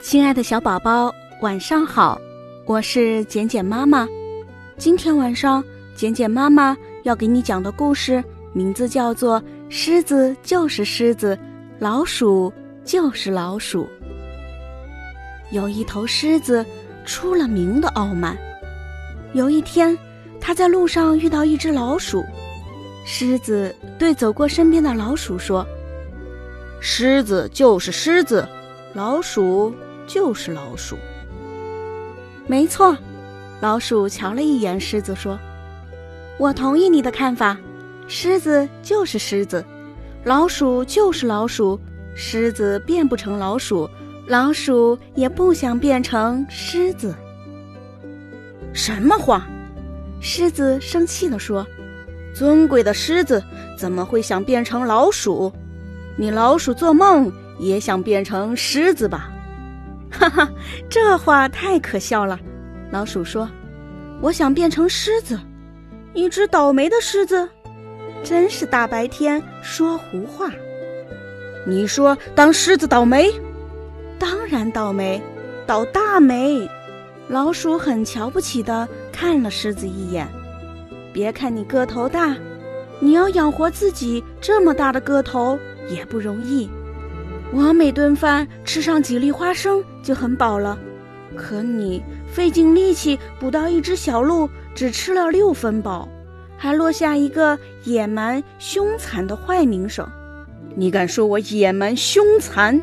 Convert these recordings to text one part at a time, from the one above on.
亲爱的小宝宝，晚上好，我是简简妈妈。今天晚上，简简妈妈要给你讲的故事名字叫做《狮子就是狮子，老鼠就是老鼠》。有一头狮子出了名的傲慢。有一天，他在路上遇到一只老鼠，狮子对走过身边的老鼠说：“狮子就是狮子，老鼠。”就是老鼠，没错。老鼠瞧了一眼狮子，说：“我同意你的看法，狮子就是狮子，老鼠就是老鼠。狮子变不成老鼠，老鼠也不想变成狮子。”什么话？狮子生气地说：“尊贵的狮子怎么会想变成老鼠？你老鼠做梦也想变成狮子吧？”哈哈，这话太可笑了。老鼠说：“我想变成狮子，一只倒霉的狮子，真是大白天说胡话。”你说当狮子倒霉？当然倒霉，倒大霉。老鼠很瞧不起的看了狮子一眼。别看你个头大，你要养活自己这么大的个头也不容易。我每顿饭吃上几粒花生就很饱了，可你费尽力气捕到一只小鹿，只吃了六分饱，还落下一个野蛮凶残的坏名声。你敢说我野蛮凶残？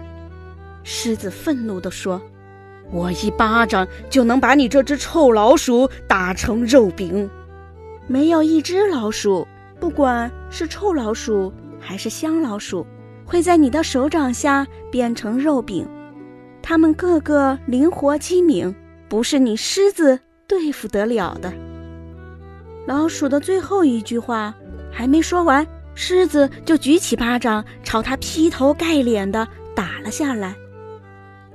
狮子愤怒地说：“我一巴掌就能把你这只臭老鼠打成肉饼。没有一只老鼠，不管是臭老鼠还是香老鼠。”会在你的手掌下变成肉饼，它们个个灵活机敏，不是你狮子对付得了的。老鼠的最后一句话还没说完，狮子就举起巴掌朝他劈头盖脸的打了下来。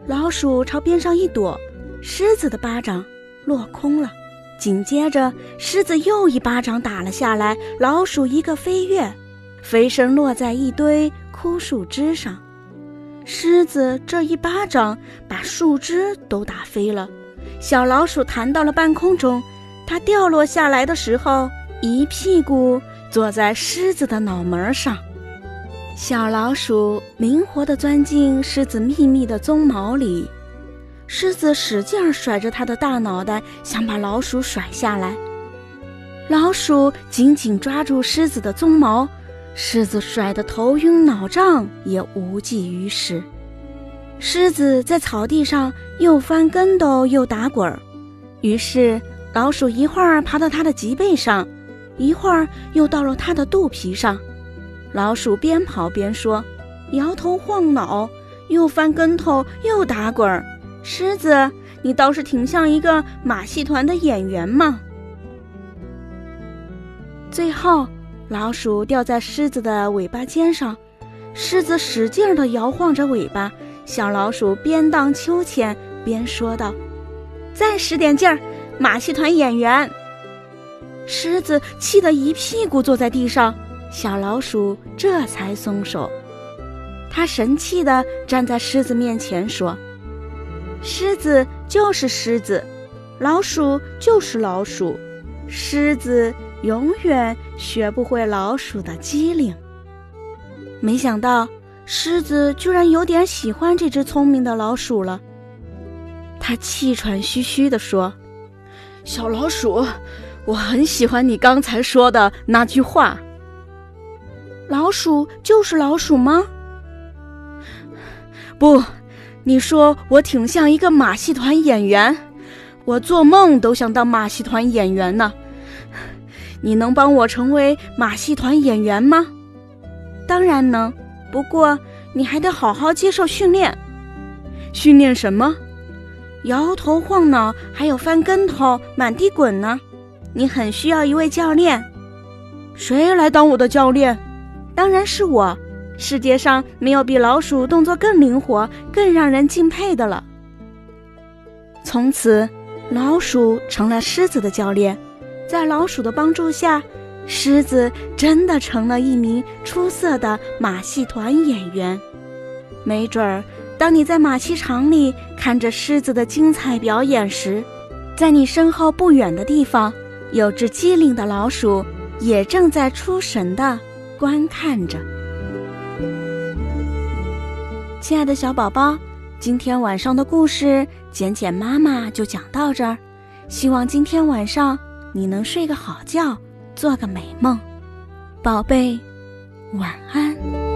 老鼠朝边上一躲，狮子的巴掌落空了。紧接着，狮子又一巴掌打了下来，老鼠一个飞跃，飞身落在一堆。枯树枝上，狮子这一巴掌把树枝都打飞了。小老鼠弹到了半空中，它掉落下来的时候，一屁股坐在狮子的脑门上。小老鼠灵活地钻进狮子密密的鬃毛里，狮子使劲甩着它的大脑袋，想把老鼠甩下来。老鼠紧紧抓住狮子的鬃毛。狮子甩得头晕脑胀，也无济于事。狮子在草地上又翻跟斗又打滚儿，于是老鼠一会儿爬到它的脊背上，一会儿又到了它的肚皮上。老鼠边跑边说，摇头晃脑，又翻跟头又打滚儿。狮子，你倒是挺像一个马戏团的演员嘛！最后。老鼠掉在狮子的尾巴尖上，狮子使劲地摇晃着尾巴。小老鼠边荡秋千边说道：“再使点劲儿，马戏团演员。”狮子气得一屁股坐在地上，小老鼠这才松手。他神气地站在狮子面前说：“狮子就是狮子，老鼠就是老鼠，狮子。”永远学不会老鼠的机灵。没想到狮子居然有点喜欢这只聪明的老鼠了。他气喘吁吁地说：“小老鼠，我很喜欢你刚才说的那句话。老鼠就是老鼠吗？不，你说我挺像一个马戏团演员，我做梦都想当马戏团演员呢。”你能帮我成为马戏团演员吗？当然能，不过你还得好好接受训练。训练什么？摇头晃脑，还有翻跟头、满地滚呢。你很需要一位教练。谁来当我的教练？当然是我。世界上没有比老鼠动作更灵活、更让人敬佩的了。从此，老鼠成了狮子的教练。在老鼠的帮助下，狮子真的成了一名出色的马戏团演员。没准儿，当你在马戏场里看着狮子的精彩表演时，在你身后不远的地方，有只机灵的老鼠也正在出神的观看着。亲爱的小宝宝，今天晚上的故事，简简妈妈就讲到这儿。希望今天晚上你能睡个好觉，做个美梦，宝贝，晚安。